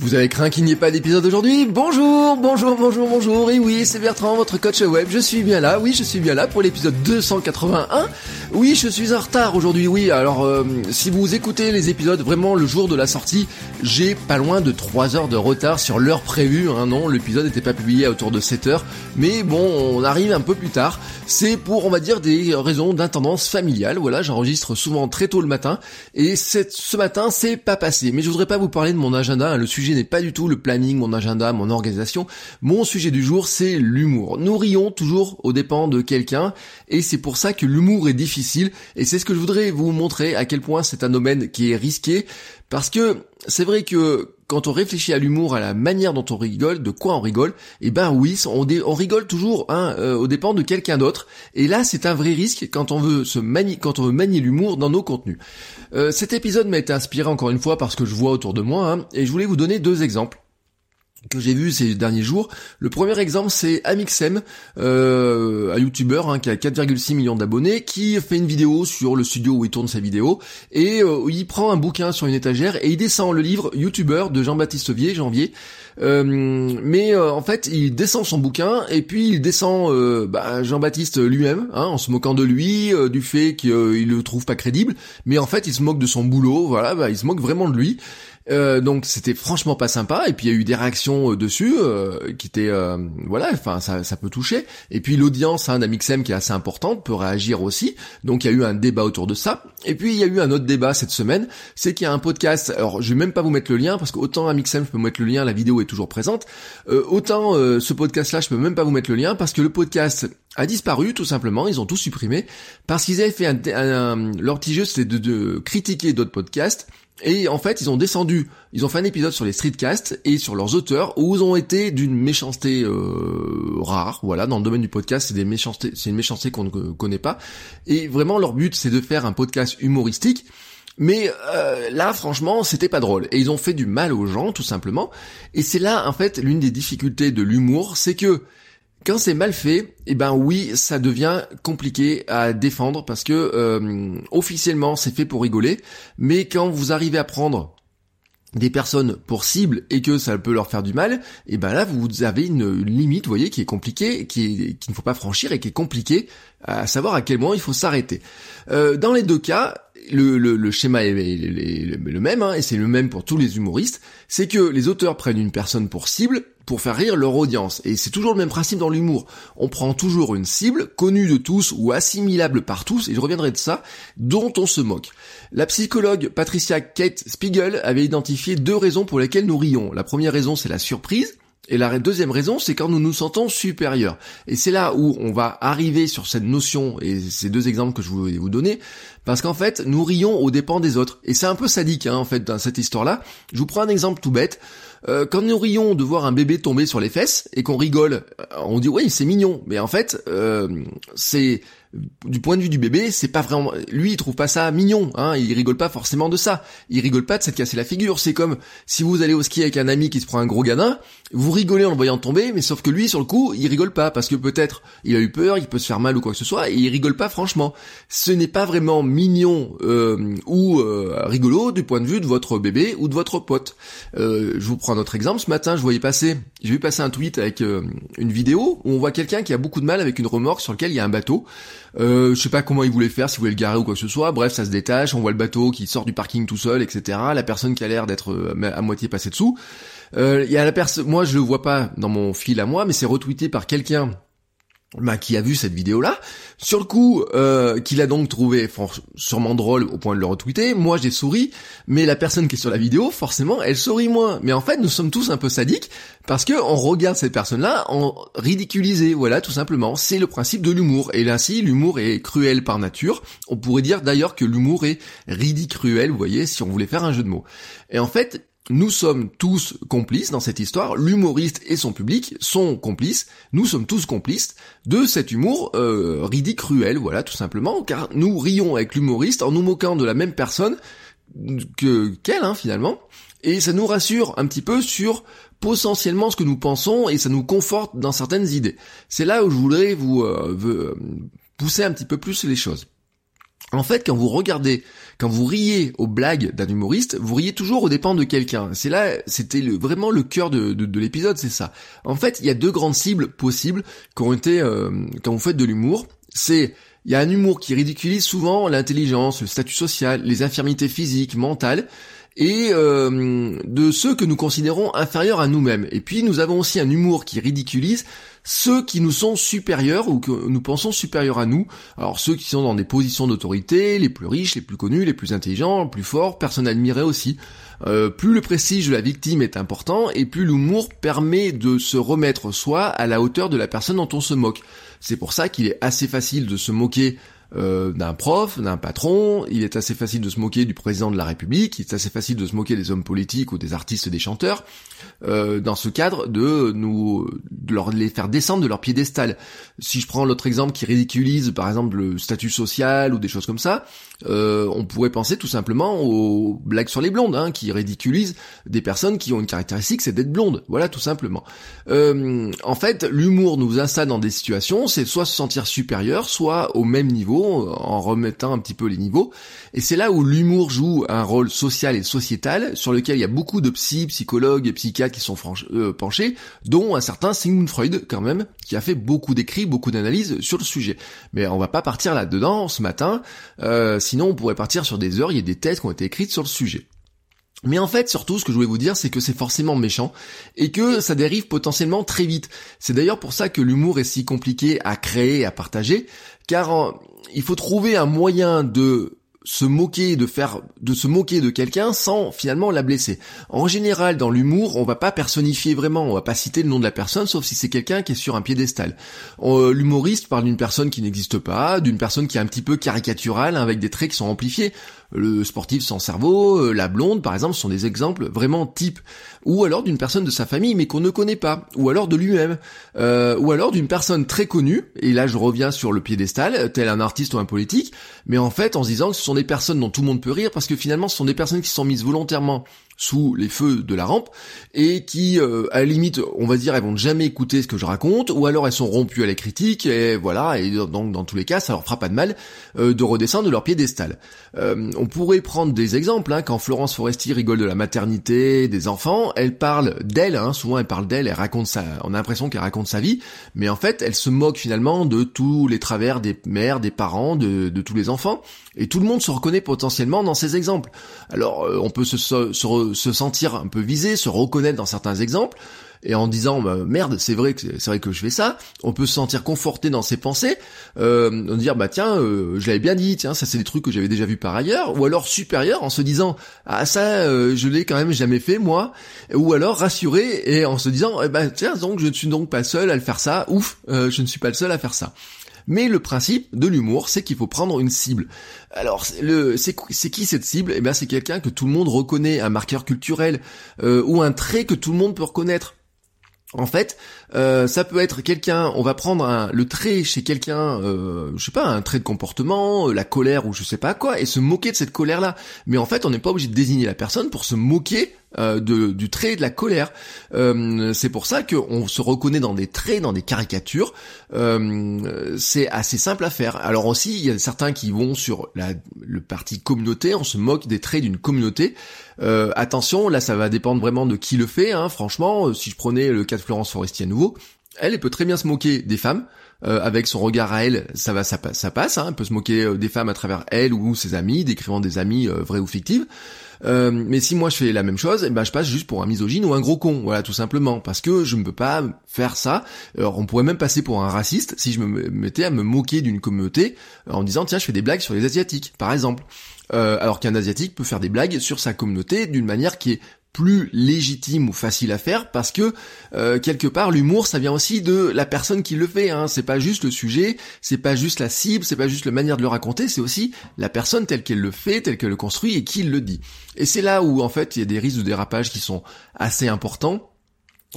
Vous avez craint qu'il n'y ait pas d'épisode aujourd'hui Bonjour, bonjour, bonjour, bonjour. Et oui, c'est Bertrand, votre coach web. Je suis bien là. Oui, je suis bien là pour l'épisode 281. Oui, je suis en retard aujourd'hui. Oui, alors euh, si vous écoutez les épisodes vraiment le jour de la sortie, j'ai pas loin de 3 heures de retard sur l'heure prévue. Hein, non, l'épisode n'était pas publié à autour de 7 heures. Mais bon, on arrive un peu plus tard. C'est pour, on va dire, des raisons d'intendance familiale. Voilà, j'enregistre souvent très tôt le matin. Et ce matin, c'est pas passé. Mais je voudrais pas vous parler de mon agenda. Hein. Le sujet n'est pas du tout le planning, mon agenda, mon organisation. Mon sujet du jour, c'est l'humour. Nous rions toujours aux dépens de quelqu'un et c'est pour ça que l'humour est difficile et c'est ce que je voudrais vous montrer à quel point c'est un domaine qui est risqué parce que c'est vrai que quand on réfléchit à l'humour, à la manière dont on rigole, de quoi on rigole, eh ben oui, on, rigole toujours hein, euh, aux dépens de quelqu'un d'autre. Et là, c'est un vrai risque quand on veut se manier, quand on veut manier l'humour dans nos contenus. Euh, cet épisode m'a été inspiré encore une fois parce que je vois autour de moi, hein, et je voulais vous donner deux exemples que j'ai vu ces derniers jours. Le premier exemple, c'est Amixem, euh, un youtubeur hein, qui a 4,6 millions d'abonnés, qui fait une vidéo sur le studio où il tourne sa vidéo, et euh, il prend un bouquin sur une étagère et il descend le livre Youtubeur de Jean-Baptiste Vier, janvier. Euh, mais euh, en fait, il descend son bouquin et puis il descend bah, Jean-Baptiste lui-même, hein, en se moquant de lui, du fait qu'il le trouve pas crédible, mais en fait, il se moque de son boulot. Voilà, bah, il se moque vraiment de lui. Euh, donc c'était franchement pas sympa. Et puis il y a eu des réactions euh, dessus euh, qui étaient voilà enfin ça, peut toucher. Et puis l'audience hein, d'Amixem qui est assez importante peut réagir aussi. Donc il y a eu un débat autour de ça. Et puis il y a eu un autre débat cette semaine. C'est qu'il y a un podcast. Alors je vais même pas vous mettre le lien parce qu'autant Amixem je peux mettre le lien la vidéo est toujours présente. Autant ce podcast là je peux même pas vous mettre le lien parce que le podcast a disparu tout simplement, ils ont tout supprimé parce qu'ils avaient fait un, un, leur petit jeu c'était de, de critiquer d'autres podcasts et en fait, ils ont descendu, ils ont fait un épisode sur les streetcasts et sur leurs auteurs où ils ont été d'une méchanceté euh, rare. Voilà, dans le domaine du podcast, c'est des méchancetés, c'est une méchanceté qu'on ne connaît pas. Et vraiment, leur but, c'est de faire un podcast humoristique. Mais euh, là, franchement, c'était pas drôle. Et ils ont fait du mal aux gens, tout simplement. Et c'est là, en fait, l'une des difficultés de l'humour, c'est que quand c'est mal fait, eh ben oui, ça devient compliqué à défendre parce que euh, officiellement c'est fait pour rigoler, mais quand vous arrivez à prendre des personnes pour cible et que ça peut leur faire du mal, et eh ben là vous avez une, limite, vous voyez, qui est compliquée, qui, ne faut pas franchir et qui est compliquée à savoir à quel moment il faut s'arrêter. Euh, dans les deux cas, le, le, schéma est, le même, hein, et c'est le même pour tous les humoristes, c'est que les auteurs prennent une personne pour cible pour faire rire leur audience. Et c'est toujours le même principe dans l'humour. On prend toujours une cible, connue de tous ou assimilable par tous, et je reviendrai de ça, dont on se moque. La psychologue Patricia Kate Spiegel avait identifié deux raisons pour lesquelles nous rions. La première raison, c'est la surprise, et la deuxième raison, c'est quand nous nous sentons supérieurs. Et c'est là où on va arriver sur cette notion, et ces deux exemples que je voulais vous donner, parce qu'en fait, nous rions aux dépens des autres. Et c'est un peu sadique, hein, en fait, dans cette histoire-là. Je vous prends un exemple tout bête. Euh, quand nous rions de voir un bébé tomber sur les fesses, et qu'on rigole, euh, on dit oui, c'est mignon. Mais en fait, euh, c'est du point de vue du bébé, c'est pas vraiment, lui il trouve pas ça mignon, hein, il rigole pas forcément de ça, il rigole pas de s'être cassé la figure, c'est comme si vous allez au ski avec un ami qui se prend un gros gamin, vous rigolez en le voyant tomber, mais sauf que lui sur le coup, il rigole pas, parce que peut-être il a eu peur, il peut se faire mal ou quoi que ce soit, et il rigole pas franchement. Ce n'est pas vraiment mignon euh, ou euh, rigolo du point de vue de votre bébé ou de votre pote. Euh, je vous prends un autre exemple, ce matin je voyais passer, j'ai vu passer un tweet avec une vidéo où on voit quelqu'un qui a beaucoup de mal avec une remorque sur lequel il y a un bateau, euh, je sais pas comment il voulait faire, s'il voulait le garer ou quoi que ce soit. Bref, ça se détache, on voit le bateau qui sort du parking tout seul, etc. La personne qui a l'air d'être euh, à moitié passée dessous. Euh, il y a la personne, moi je le vois pas dans mon fil à moi, mais c'est retweeté par quelqu'un bah, qui a vu cette vidéo-là, sur le coup, euh, qu'il a donc trouvé sûrement drôle au point de le retweeter, moi j'ai souri, mais la personne qui est sur la vidéo, forcément, elle sourit moins. Mais en fait, nous sommes tous un peu sadiques, parce que on regarde cette personne-là en ridiculisé, voilà, tout simplement. C'est le principe de l'humour. Et ainsi, l'humour est cruel par nature. On pourrait dire d'ailleurs que l'humour est ridicruel, vous voyez, si on voulait faire un jeu de mots. Et en fait, nous sommes tous complices dans cette histoire, l'humoriste et son public sont complices, nous sommes tous complices de cet humour euh, ridicule, voilà tout simplement, car nous rions avec l'humoriste en nous moquant de la même personne que qu'elle hein, finalement, et ça nous rassure un petit peu sur potentiellement ce que nous pensons et ça nous conforte dans certaines idées. C'est là où je voudrais vous euh, pousser un petit peu plus les choses. En fait, quand vous regardez, quand vous riez aux blagues d'un humoriste, vous riez toujours aux dépens de quelqu'un. C'est là, c'était vraiment le cœur de, de, l'épisode, c'est ça. En fait, il y a deux grandes cibles possibles quand vous faites de l'humour. C'est il y a un humour qui ridiculise souvent l'intelligence, le statut social, les infirmités physiques, mentales, et euh, de ceux que nous considérons inférieurs à nous-mêmes. Et puis nous avons aussi un humour qui ridiculise ceux qui nous sont supérieurs ou que nous pensons supérieurs à nous. Alors ceux qui sont dans des positions d'autorité, les plus riches, les plus connus, les plus intelligents, les plus forts, personne admiré aussi. Euh, plus le prestige de la victime est important et plus l'humour permet de se remettre soi à la hauteur de la personne dont on se moque. C'est pour ça qu'il est assez facile de se moquer euh, d'un prof, d'un patron, il est assez facile de se moquer du président de la République, il est assez facile de se moquer des hommes politiques ou des artistes, des chanteurs, euh, dans ce cadre de nous de leur les faire descendre de leur piédestal. Si je prends l'autre exemple qui ridiculise par exemple le statut social ou des choses comme ça, euh, on pourrait penser tout simplement aux blagues sur les blondes, hein, qui ridiculisent des personnes qui ont une caractéristique, c'est d'être blonde. Voilà, tout simplement. Euh, en fait, l'humour nous installe dans des situations, c'est soit se sentir supérieur, soit au même niveau en remettant un petit peu les niveaux. Et c'est là où l'humour joue un rôle social et sociétal, sur lequel il y a beaucoup de psy, psychologues et psychiatres qui sont euh, penchés, dont un certain Sigmund Freud quand même, qui a fait beaucoup d'écrits, beaucoup d'analyses sur le sujet. Mais on va pas partir là-dedans ce matin, euh, sinon on pourrait partir sur des heures, il y a des thèses qui ont été écrites sur le sujet. Mais en fait, surtout, ce que je voulais vous dire, c'est que c'est forcément méchant et que ça dérive potentiellement très vite. C'est d'ailleurs pour ça que l'humour est si compliqué à créer à partager, car il faut trouver un moyen de se moquer, de faire, de se moquer de quelqu'un sans finalement la blesser. En général, dans l'humour, on va pas personnifier vraiment, on va pas citer le nom de la personne, sauf si c'est quelqu'un qui est sur un piédestal. Euh, l'humoriste parle d'une personne qui n'existe pas, d'une personne qui est un petit peu caricaturale, avec des traits qui sont amplifiés le sportif sans cerveau, euh, la blonde par exemple, sont des exemples vraiment types. Ou alors d'une personne de sa famille mais qu'on ne connaît pas, ou alors de lui-même, euh, ou alors d'une personne très connue, et là je reviens sur le piédestal, tel un artiste ou un politique, mais en fait en se disant que ce sont des personnes dont tout le monde peut rire, parce que finalement ce sont des personnes qui sont mises volontairement sous les feux de la rampe et qui, euh, à la limite, on va dire, elles vont jamais écouter ce que je raconte, ou alors elles sont rompues à la critique et voilà. Et donc dans tous les cas, ça leur fera pas de mal euh, de redescendre de leur piédestal. Euh, on pourrait prendre des exemples hein, quand Florence Foresti rigole de la maternité, des enfants, elle parle d'elle. Hein, souvent, elle parle d'elle, elle raconte ça. On a l'impression qu'elle raconte sa vie, mais en fait, elle se moque finalement de tous les travers des mères, des parents, de, de tous les enfants. Et tout le monde se reconnaît potentiellement dans ces exemples. Alors, on peut se, se, se se sentir un peu visé, se reconnaître dans certains exemples, et en disant bah, merde, c'est vrai que c'est vrai que je fais ça, on peut se sentir conforté dans ses pensées, euh, dire bah tiens, euh, je l'avais bien dit, tiens, ça c'est des trucs que j'avais déjà vu par ailleurs, ou alors supérieur en se disant ah ça euh, je l'ai quand même jamais fait moi, ou alors rassuré et en se disant eh ben tiens donc je ne suis donc pas seul à le faire ça, ouf, euh, je ne suis pas le seul à faire ça. Mais le principe de l'humour, c'est qu'il faut prendre une cible. Alors, c'est qui cette cible? Eh bien, c'est quelqu'un que tout le monde reconnaît, un marqueur culturel euh, ou un trait que tout le monde peut reconnaître. En fait, euh, ça peut être quelqu'un, on va prendre le trait chez quelqu'un, euh, je sais pas, un trait de comportement, euh, la colère ou je sais pas quoi, et se moquer de cette colère-là. Mais en fait, on n'est pas obligé de désigner la personne pour se moquer euh, du trait de la colère. C'est pour ça qu'on se reconnaît dans des traits, dans des caricatures. C'est assez simple à faire. Alors aussi, il y a certains qui vont sur la, le parti communauté, on se moque des traits d'une communauté. attention, là ça va dépendre vraiment de qui le fait. Hein. Franchement, si je prenais le cas de Florence Forestier à nouveau, elle, elle peut très bien se moquer des femmes. avec son regard à elle, ça va, ça, passe. Hein. Elle peut se moquer des femmes à travers elle ou ses amis, décrivant des amis vrais ou fictifs. Euh, mais si moi je fais la même chose, eh ben je passe juste pour un misogyne ou un gros con, voilà tout simplement, parce que je ne peux pas faire ça. On pourrait même passer pour un raciste si je me mettais à me moquer d'une communauté euh, en disant tiens je fais des blagues sur les asiatiques, par exemple. Euh, alors qu'un asiatique peut faire des blagues sur sa communauté d'une manière qui est plus légitime ou facile à faire parce que euh, quelque part l'humour ça vient aussi de la personne qui le fait hein. c'est pas juste le sujet c'est pas juste la cible c'est pas juste la manière de le raconter c'est aussi la personne telle qu'elle le fait telle qu'elle le construit et qui le dit et c'est là où en fait il y a des risques de dérapage qui sont assez importants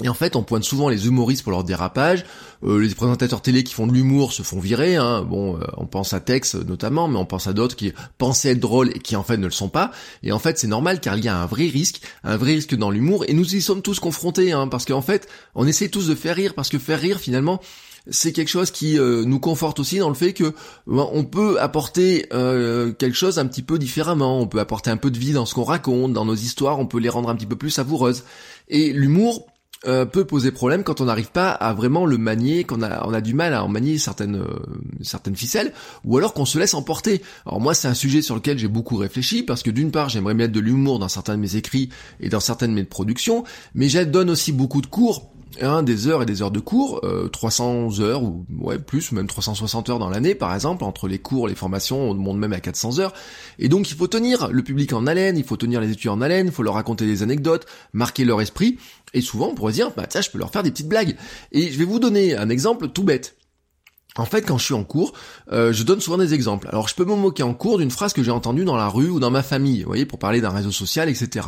et en fait, on pointe souvent les humoristes pour leur dérapage. Euh, les présentateurs télé qui font de l'humour se font virer. Hein. Bon, euh, on pense à Tex notamment, mais on pense à d'autres qui pensaient être drôles et qui en fait ne le sont pas. Et en fait, c'est normal car il y a un vrai risque, un vrai risque dans l'humour. Et nous y sommes tous confrontés, hein, parce qu'en fait, on essaie tous de faire rire, parce que faire rire finalement, c'est quelque chose qui euh, nous conforte aussi dans le fait que ben, on peut apporter euh, quelque chose un petit peu différemment, on peut apporter un peu de vie dans ce qu'on raconte, dans nos histoires, on peut les rendre un petit peu plus savoureuses. Et l'humour euh, peut poser problème quand on n'arrive pas à vraiment le manier, qu'on a, on a du mal à en manier certaines, euh, certaines ficelles, ou alors qu'on se laisse emporter. Alors moi, c'est un sujet sur lequel j'ai beaucoup réfléchi, parce que d'une part, j'aimerais mettre de l'humour dans certains de mes écrits et dans certaines de mes productions, mais je donne aussi beaucoup de cours Des heures et des heures de cours, 300 euh, heures ou ouais plus, même 360 heures dans l'année par exemple, entre les cours, les formations, on monte même à 400 heures. Et donc il faut tenir le public en haleine, il faut tenir les étudiants en haleine, il faut leur raconter des anecdotes, marquer leur esprit. Et souvent on pourrait dire, bah tiens, je peux leur faire des petites blagues. Et je vais vous donner un exemple tout bête. En fait, quand je suis en cours, euh, je donne souvent des exemples. Alors, je peux me moquer en cours d'une phrase que j'ai entendue dans la rue ou dans ma famille, vous voyez, pour parler d'un réseau social, etc.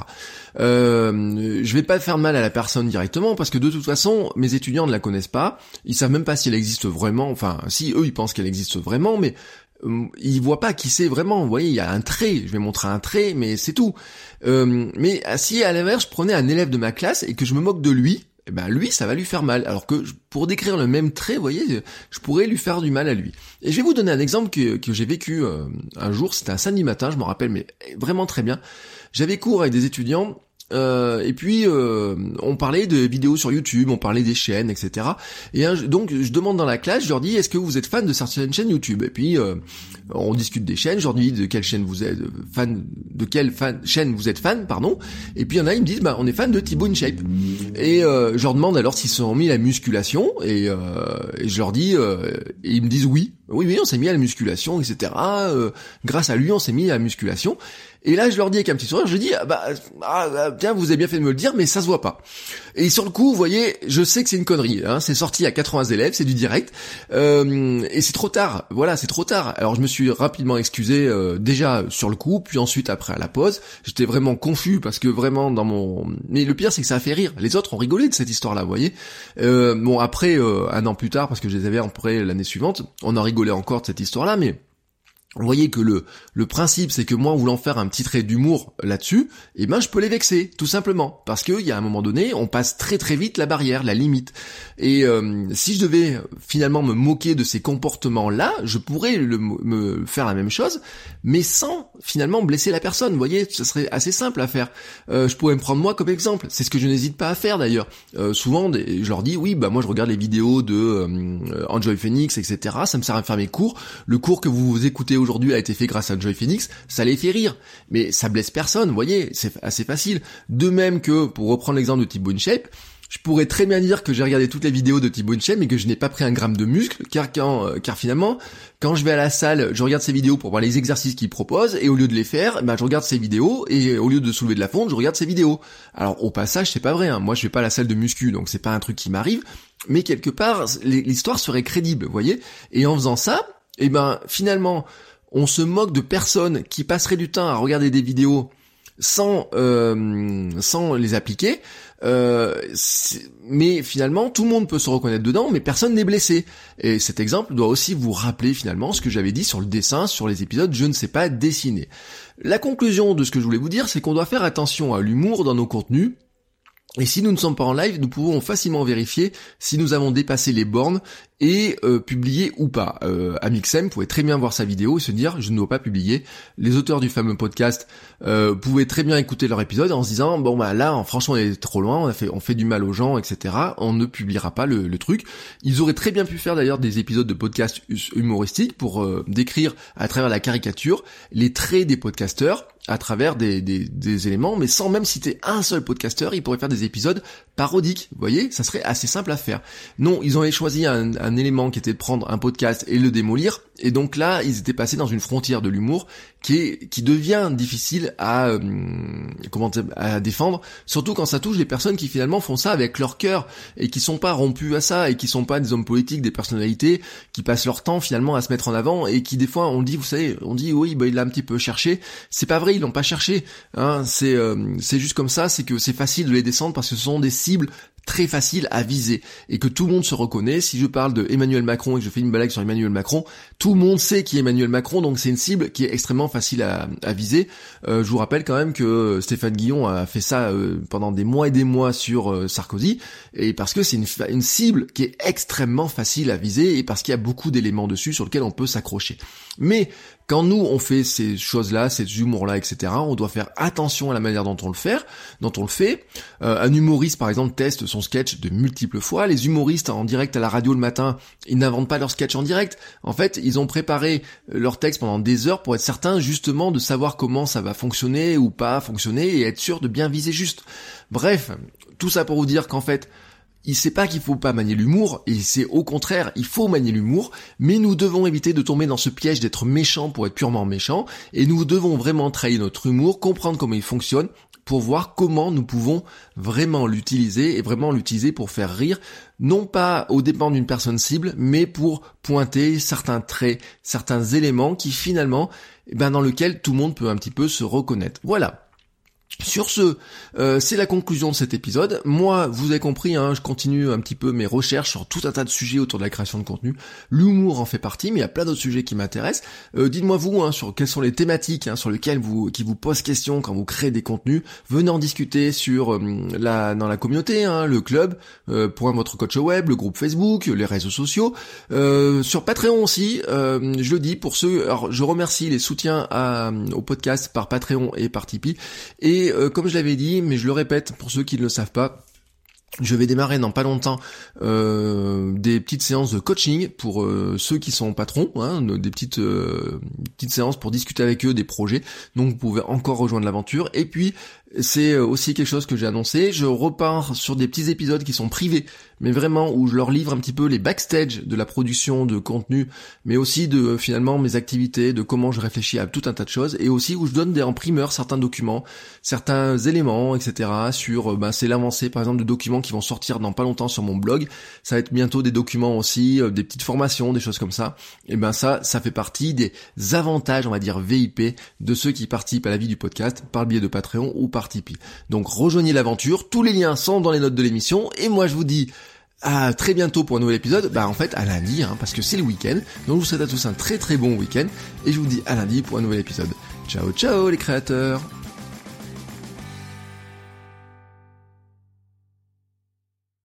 Euh, je vais pas faire mal à la personne directement parce que de toute façon, mes étudiants ne la connaissent pas. Ils savent même pas si elle existe vraiment. Enfin, si eux, ils pensent qu'elle existe vraiment, mais euh, ils voient pas qui c'est vraiment. Vous voyez, il y a un trait. Je vais montrer un trait, mais c'est tout. Euh, mais si à l'inverse, je prenais un élève de ma classe et que je me moque de lui, eh ben lui ça va lui faire mal. Alors que pour décrire le même trait, vous voyez, je pourrais lui faire du mal à lui. Et je vais vous donner un exemple que, que j'ai vécu euh, un jour, c'était un samedi matin, je m'en rappelle mais vraiment très bien. J'avais cours avec des étudiants euh, et puis euh, on parlait de vidéos sur YouTube, on parlait des chaînes, etc. Et donc je demande dans la classe, je leur dis est-ce que vous êtes fan de certaines chaînes YouTube? Et puis euh, on discute des chaînes, je leur dis de quelle chaîne vous êtes fan, de quelle chaîne vous êtes fan, pardon. Et puis il y en a, ils me disent bah on est fan de Thibaut InShape. Et je leur demande alors s'ils se sont mis à la musculation et, et je leur dis et ils me disent oui, oui oui on s'est mis à la musculation, etc. grâce à lui on s'est mis à la musculation. Et là, je leur dis avec un petit sourire, je dis, ah bah, ah, bah, tiens, vous avez bien fait de me le dire, mais ça se voit pas. Et sur le coup, vous voyez, je sais que c'est une connerie. Hein, c'est sorti à 80 élèves, c'est du direct, euh, et c'est trop tard. Voilà, c'est trop tard. Alors je me suis rapidement excusé euh, déjà sur le coup, puis ensuite après à la pause. J'étais vraiment confus parce que vraiment dans mon. Mais le pire, c'est que ça a fait rire. Les autres ont rigolé de cette histoire-là, vous voyez. Euh, bon après, un an plus tard, parce que je les avais après l'année suivante, on a rigolé encore de cette histoire-là, mais vous voyez que le, le principe, c'est que moi, en voulant faire un petit trait d'humour là-dessus, eh ben, je peux les vexer, tout simplement. Parce qu'il y a un moment donné, on passe très très vite la barrière, la limite. Et euh, si je devais finalement me moquer de ces comportements-là, je pourrais me faire la même chose, mais sans finalement blesser la personne. Vous voyez, ce serait assez simple à faire. Euh, je pourrais me prendre moi comme exemple. C'est ce que je n'hésite pas à faire d'ailleurs. Euh, souvent, je leur dis, oui, bah moi je regarde les vidéos de Enjoy Phoenix, etc. Ça me sert à faire mes cours. Le cours que vous écoutez aujourd'hui a été fait grâce à Joy Phoenix, ça les fait rire. Mais ça blesse personne, vous voyez, c'est assez facile. De même que, pour reprendre l'exemple de InShape, je pourrais très bien dire que j'ai regardé toutes les vidéos de Thibaut InShape mais que je n'ai pas pris un gramme de muscle, car, quand, euh, car finalement, quand je vais à la salle, je regarde ses vidéos pour voir les exercices qu'il propose, et au lieu de les faire, ben, je regarde ses vidéos, et au lieu de soulever de la fonte, je regarde ses vidéos. Alors au passage, c'est pas vrai, hein. moi je vais pas à la salle de muscu, donc c'est pas un truc qui m'arrive, mais quelque part, l'histoire serait crédible, vous voyez Et en faisant ça, et eh ben finalement, on se moque de personnes qui passeraient du temps à regarder des vidéos sans euh, sans les appliquer, euh, mais finalement tout le monde peut se reconnaître dedans, mais personne n'est blessé. Et cet exemple doit aussi vous rappeler finalement ce que j'avais dit sur le dessin, sur les épisodes je ne sais pas dessiner. La conclusion de ce que je voulais vous dire, c'est qu'on doit faire attention à l'humour dans nos contenus, et si nous ne sommes pas en live, nous pouvons facilement vérifier si nous avons dépassé les bornes et euh, publier ou pas. Euh, Amixem pouvait très bien voir sa vidéo et se dire je ne dois pas publier. Les auteurs du fameux podcast euh, pouvaient très bien écouter leur épisode en se disant bon bah là franchement on est trop loin, on fait on fait du mal aux gens etc. On ne publiera pas le, truc. Ils auraient très bien pu faire d'ailleurs des épisodes de podcast humoristiques pour euh, décrire à travers la caricature les traits des podcasteurs à travers des, des, des, éléments, mais sans même citer un seul podcasteur, ils pourraient faire des épisodes parodiques. Vous voyez, ça serait assez simple à faire. Non, ils ont choisi un, un élément qui était de prendre un podcast et le démolir, et donc là, ils étaient passés dans une frontière de l'humour qui est qui devient difficile à euh, comment à défendre, surtout quand ça touche des personnes qui finalement font ça avec leur cœur et qui sont pas rompus à ça et qui sont pas des hommes politiques, des personnalités qui passent leur temps finalement à se mettre en avant et qui des fois on dit vous savez, on dit oui, bah il l'a un petit peu cherché, c'est pas vrai, ils l'ont pas cherché, hein, c'est euh, c'est juste comme ça, c'est que c'est facile de les descendre parce que ce sont des cibles très facile à viser et que tout le monde se reconnaît. Si je parle de Emmanuel Macron et que je fais une blague sur Emmanuel Macron, tout le monde sait qui est Emmanuel Macron, donc c'est une cible qui est extrêmement facile à, viser. Euh, je vous rappelle quand même que Stéphane Guillon a fait ça euh, pendant des mois et des mois sur Sarkozy, et parce que c'est une, une cible qui est extrêmement facile à viser et parce qu'il y a beaucoup d'éléments dessus sur lesquels on peut s'accrocher. Mais quand nous on fait ces choses-là, ces humours-là, etc., on doit faire attention à la manière dont on le fait, dont on le fait. un humoriste par exemple teste son sketch de multiples fois. Les humoristes en direct à la radio le matin, ils n'inventent pas leur sketch en direct. En fait, ils ont préparé leur texte pendant des heures pour être certains justement de savoir comment ça va fonctionner ou pas fonctionner et être sûr de bien viser juste. Bref, tout ça pour vous dire qu'en fait, il sait pas qu'il faut pas manier l'humour, et c'est au contraire, il faut manier l'humour, mais nous devons éviter de tomber dans ce piège d'être méchant pour être purement méchant, et nous devons vraiment trahir notre humour, comprendre comment il fonctionne, pour voir comment nous pouvons vraiment l'utiliser et vraiment l'utiliser pour faire rire, non pas au dépend d'une personne cible, mais pour pointer certains traits, certains éléments qui finalement, eh ben dans lequel tout le monde peut un petit peu se reconnaître. Voilà. Sur ce, euh, c'est la conclusion de cet épisode. Moi, vous avez compris, hein, je continue un petit peu mes recherches sur tout un tas de sujets autour de la création de contenu. L'humour en fait partie, mais il y a plein d'autres sujets qui m'intéressent. Euh, dites-moi vous, hein, sur quelles sont les thématiques hein, sur lesquelles vous qui vous posent question quand vous créez des contenus. Venez en discuter sur euh, la dans la communauté, hein, le club, pour votre coach web, le groupe Facebook, les réseaux sociaux, sur Patreon aussi. je le dis pour ceux. Alors, je remercie les soutiens au podcast par Patreon et par Tipeee et euh, comme je l'avais dit, mais je le répète pour ceux qui ne le savent pas, je vais démarrer dans pas longtemps euh, des petites séances de coaching pour euh, ceux qui sont patrons, hein, des petites petites séances pour discuter avec eux des projets. Donc vous pouvez encore rejoindre l'aventure. Et puis c'est aussi quelque chose que j'ai annoncé. Je repars sur des petits épisodes qui sont privés mais vraiment où je leur livre un petit peu les backstage de la production de contenu, mais aussi de finalement mes activités, de comment je réfléchis à tout un tas de choses, et aussi où je donne des en primeur certains documents, certains éléments, etc. sur, ben, c'est l'avancée par exemple de documents qui vont sortir dans pas longtemps sur mon blog. Ça va être bientôt des documents aussi, euh, des petites formations, des choses comme ça. Et ben ça, ça fait partie des avantages, on va dire VIP, de ceux qui participent à la vie du podcast par le biais de Patreon ou Tipeee. Donc rejoignez l'aventure, tous les liens sont dans les notes de l'émission, et moi je vous dis à très bientôt pour un nouvel épisode. Bah en fait à lundi, hein, parce que c'est le week-end. Donc je vous souhaite à tous un très très bon week-end. Et je vous dis à lundi pour un nouvel épisode. Ciao ciao les créateurs